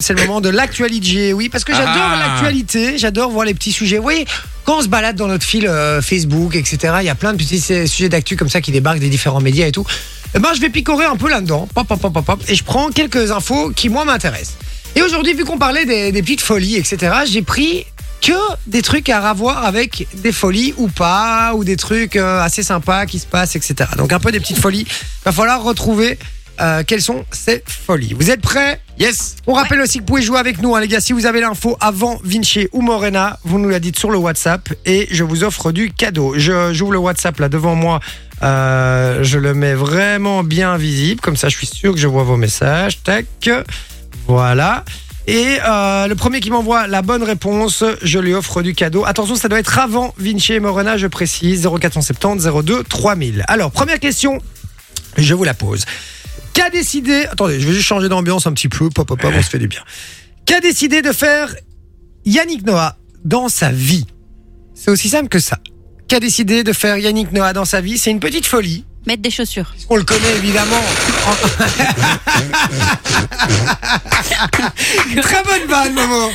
C'est le moment de l'actualité, oui, parce que j'adore Ah. l'actualité, j'adore voir les petits sujets. Vous voyez, quand on se balade dans notre fil euh, Facebook, etc., il y a plein de petits euh, sujets d'actu comme ça qui débarquent des différents médias et tout. Eh ben, je vais picorer un peu là-dedans, pop, pop, pop, pop, pop, et je prends quelques infos qui, moi, m'intéressent. Et aujourd'hui, vu qu'on parlait des, des petites folies, etc., j'ai pris que des trucs à avoir avec des folies ou pas, ou des trucs euh, assez sympas qui se passent, etc. Donc un peu des petites folies. Va falloir retrouver euh, quelles sont ces folies. Vous êtes prêts? Yes on rappelle aussi que vous pouvez jouer avec nous, hein, les gars. Si vous avez l'info avant Vinci ou Morena, vous nous la dites sur le WhatsApp et je vous offre du cadeau. Je j'ouvre le WhatsApp là devant moi. Euh, je le mets vraiment bien visible, comme ça je suis sûr que je vois vos messages. Tac, voilà. Et euh, le premier qui m'envoie la bonne réponse, je lui offre du cadeau. Attention, ça doit être avant Vinci et Morena, je précise. 0470 02 3000. Alors, première question, je vous la pose. Qu'a décidé. Attendez, je vais juste changer d'ambiance un petit peu. Pop, pop, pop, on se fait du bien. Qu'a décidé de faire Yannick Noah dans sa vie? C'est aussi simple que ça. Qu'a décidé de faire Yannick Noah dans sa vie? C'est une petite folie. Mettre des chaussures. On le connaît évidemment? très bonne vanne, Momo.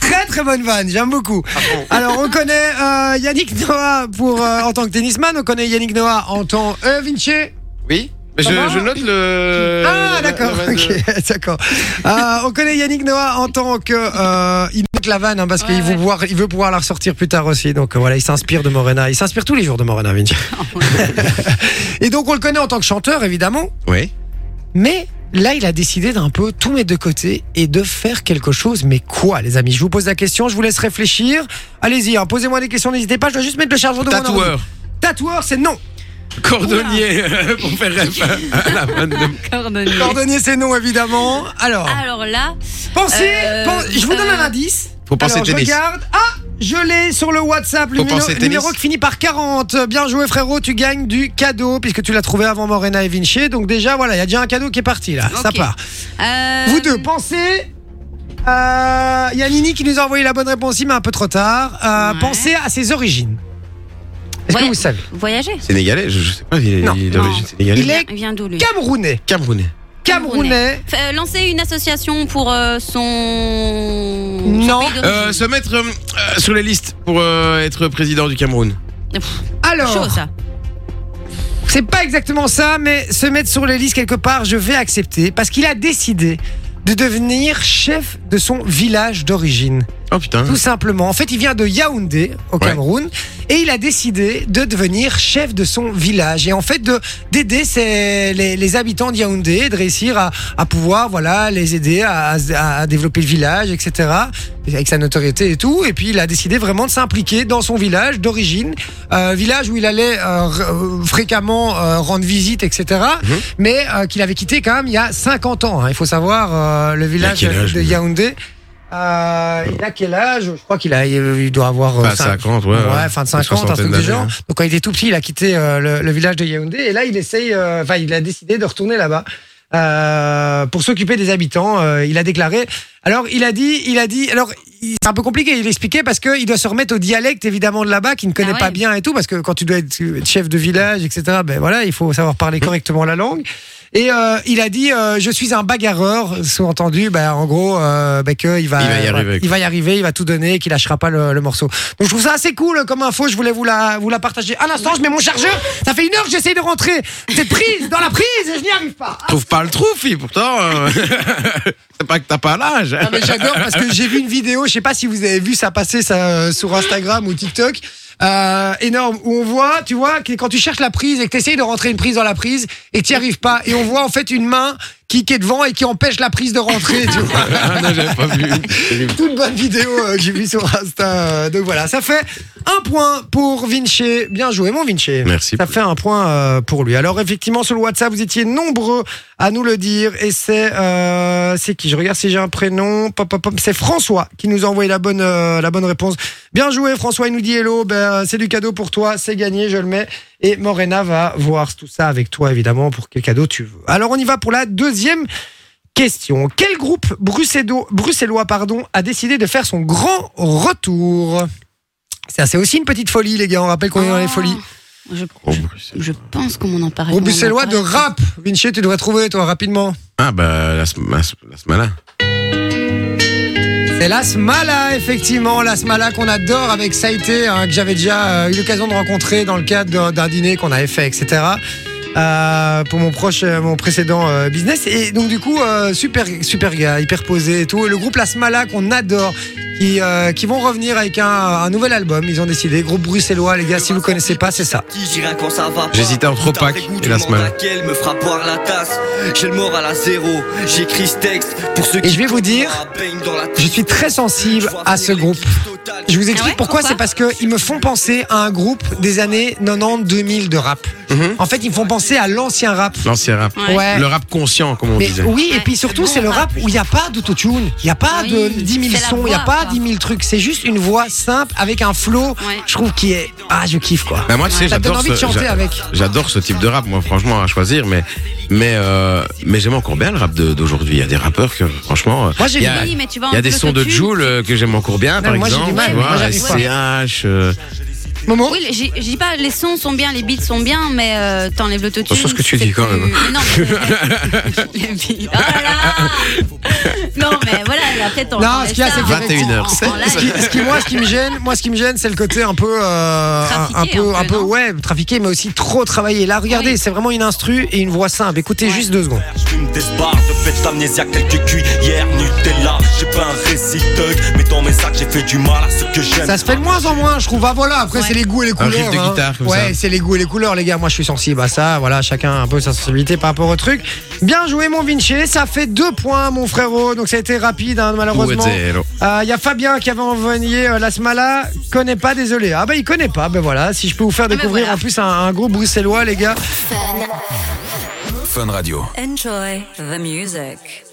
Très très bonne vanne, j'aime beaucoup. Alors on connaît euh, Yannick Noah pour euh, en tant que tennisman, on connaît Yannick Noah en tant euh, Vinci? Oui je, note le. Ah d'accord, la vanne de- ok, d'accord. Euh, on connaît Yannick Noah en tant que euh, il note la vanne hein, parce Ouais, qu'il veut ouais. pouvoir, il veut pouvoir la ressortir plus tard aussi. Donc euh, voilà, il s'inspire de Morena, il s'inspire tous les jours de Morena Vinci. Et donc on le connaît en tant que chanteur évidemment, Oui. mais là il a décidé d'un peu tout mettre de côté et de faire quelque chose. Mais quoi, les amis? Je vous pose la question, je vous laisse réfléchir. Allez-y, hein, posez-moi des questions, n'hésitez pas. Je dois juste mettre le chargeur de mon ordi. Tatoueur. Tatoueur, c'est non. Cordonnier. pour faire ref à la vanne de. Cordonnier. Cordonnier, c'est non évidemment. Alors. Alors là, Pensez, Euh, je vous donne un euh, indice. Faut penser Alors, je tennis. regarde. Ah, je l'ai sur le WhatsApp, le Faut numéro, penser le tennis. numéro qui finit par 40. Bien joué frérot, tu gagnes du cadeau puisque tu l'as trouvé avant Morena et Vinci. Donc déjà, voilà, il y a déjà un cadeau qui est parti là. Ça Ok. part. euh, Vous deux, pensez. euh, Il y a Nini qui nous a envoyé la bonne réponse, mais un peu trop tard. Euh, Ouais. Pensez à ses origines. Est-ce que vous savez Voyager. Sénégalais je, je sais pas, il est Non. il est d'origine Non. sénégalaise. Il est Il vient d'où lui Camerounais. Camerounais. Camerounais. F- euh, lancer une association pour euh, son. Non. Euh, se mettre euh, euh, sur les listes pour euh, être président du Cameroun. Pff, Alors, Chaud ça. C'est pas exactement ça, mais se mettre sur les listes quelque part, je vais accepter parce qu'il a décidé de devenir chef de son village d'origine. Oh putain. Tout simplement. En fait, il vient de Yaoundé, au Ouais. Cameroun, et il a décidé de devenir chef de son village. Et en fait, de d'aider les, les habitants de Yaoundé, de réussir à, à pouvoir, voilà, les aider à, à- à développer le village, etc. Avec sa notoriété et tout. Et puis, il a décidé vraiment de s'impliquer dans son village d'origine, euh, village où il allait euh, euh, fréquemment euh, rendre visite, etc. Mhm. Mais euh, qu'il avait quitté quand même il y a 50 ans. hein. Il faut savoir, euh, le village âge, de Yaoundé. Euh, il a quel âge? Je crois qu'il a, il doit avoir euh, Pas cinq- 50, ouais. Ouais, fin de 50, un truc du genre. hein. Donc quand il était tout petit, il a quitté euh, le, le village de Yaoundé et là il essaye, euh, enfin il a décidé de retourner là-bas euh, pour s'occuper des habitants. Euh, il a déclaré. Alors il a dit, il a dit. Alors c'est un peu compliqué. Il expliquait parce que il doit se remettre au dialecte évidemment de là-bas, qu'il ne connaît Ah ouais. pas bien et tout, parce que quand tu dois être chef de village, etc. Ben voilà, il faut savoir parler correctement la langue. Et euh, il a dit euh, je suis un bagarreur, sous-entendu, ben, en gros, euh, ben, que il va, Il va y arriver, il va y arriver, il va tout donner, et qu'il lâchera pas le, le morceau. Donc je trouve ça assez cool comme info. Je voulais vous la, vous la partager. Un instant, je mets mon chargeur. Ça fait une heure que j'essaye de rentrer. Cette prise dans la prise, et je n'y arrive pas. Trouve pas le trou, fille, pourtant. euh, c'est pas que t'as pas l'âge. Non, mais j'adore parce que j'ai vu une vidéo, je sais pas si vous avez vu ça passer ça, euh, sur Instagram ou TikTok. Euh, énorme où on voit, tu vois, que quand tu cherches la prise et que tu essayes de rentrer une prise dans la prise et que tu n'y arrives pas, et on voit en fait une main qui, qui est devant et qui empêche la prise de rentrer, tu vois. Ah non, pas vu. Toute bonne vidéo euh, que j'ai vue sur Insta. euh, Donc voilà, ça fait un point pour Vinci. Bien joué, mon Vinci. Merci. Ça fait un point euh, pour lui. Alors effectivement, sur le WhatsApp, vous étiez nombreux à nous le dire. Et c'est euh, c'est qui? Je regarde si j'ai un prénom. Pop, pop, pop. C'est François qui nous a envoyé la bonne euh, la bonne réponse. Bien joué, François. Il nous dit hello. Ben, c'est du cadeau pour toi. C'est gagné. Je le mets. Et Morena va voir tout ça avec toi, évidemment, pour quel cadeau tu veux. Alors on y va pour la deuxième question. Quel groupe bruxellois, bruxellois pardon, a décidé de faire son grand retour? Ça, c'est aussi une petite folie, les gars. On rappelle qu'on est dans les Oh, folies. Je, je, pense qu'on m'en en parlait. M'en bruxellois de rap. Vinci, tu devrais trouver, toi, rapidement. Ah bah, la, sm- la, sm- la Smala. C'est la Smala, effectivement, la Smala qu'on adore avec Saïté, hein, que j'avais déjà euh, eu l'occasion de rencontrer dans le cadre d'un- d'un dîner qu'on avait fait, etc. euh, pour mon proche, euh, mon précédent euh, business. Et donc du coup, euh, super, super gars, hyper posé et tout. Et le groupe La Smala qu'on adore, qui, euh, qui vont revenir avec un, un nouvel album. Ils ont décidé, groupe bruxellois, les gars. Si vous connaissez pas, c'est ça. J'irai quand ça va pas. J'hésitais entre et la demande semaine. laquelle me fera boire la tasse? J'ai le moral à zéro. J'écris ce texte pour ceux Et qui je vais vous dire, Je suis très sensible à ce groupe. Je vous explique Ah ouais pourquoi. Pourquoi C'est parce qu'ils me font penser à un groupe des années 90-2000 de rap. Mhm. En fait, ils me font penser à l'ancien rap. L'ancien rap. Ouais. Le rap conscient, comme on Mais disait. oui, et puis surtout, c'est bon le rap rap. où il n'y a pas d'autotune, il n'y a pas Oui, de 10 000 c'est la sons, il n'y a pas quoi. 10 000 trucs. C'est juste une voix simple avec un flow, Ouais. je trouve, qui est. Ah, je kiffe quoi. Bah, moi, tu sais, j'adore envie de ce, chanter j'a- avec. j'adore ce type de rap, moi, franchement, à choisir, mais, mais, euh, mais j'aime encore bien le rap d'aujourd'hui. Il y a des rappeurs que, franchement, Moi, j'ai il y a. Oui, mais tu vois, il y a des sons de Joule euh, que j'aime encore bien, par moi, j'ai du exemple. mal, vois. SCH. euh, Momo Oui, j'ai- je dis pas, les sons sont bien, les beats sont bien, mais euh, t'enlèves l'autotune. Attention à ce que tu c'est dis, quand plus- même. Mais non, mais... les beats. Oh là là Non, mais voilà, et après t'en. Non, ce qu'il y a, c'est que- 21h, en- en Ce qui, live. ce qui, moi, ce qui me gêne, moi, ce qui me gêne, c'est le côté un peu, euh, un, Trafiqué, un peu, un un peu, peu, non ouais, trafiqué, mais aussi trop travaillé. Là, regardez, Oui. c'est vraiment une instru et une voix simple. Écoutez Ouais. juste deux secondes. Je fume des bars de fête d'amnésia, quelques cuillères Nutella. J'ai pas un récit thug, mais dans mes sacs, j'ai fait du mal à ce que j'aime. Ça se fait de moins en moins, je trouve. Ah voilà, après Ouais. c'est les goûts et les couleurs. riff de hein. guitare, comme ouais, ça. c'est les goûts et les couleurs, les gars. Moi, je suis sensible à ça. Voilà, chacun a un peu sa sensibilité par rapport au truc. Bien joué, mon Vinci. Ça fait deux points, mon frérot. Donc ça a été rapide, hein, malheureusement. Il y a Fabien qui avait envoyé euh, la Smala. Connaît pas, désolé. Ah bah il connaît pas. Ben voilà. Si je peux vous faire ben découvrir voilà. en plus un, un groupe bruxellois, les gars. Enjoy the music.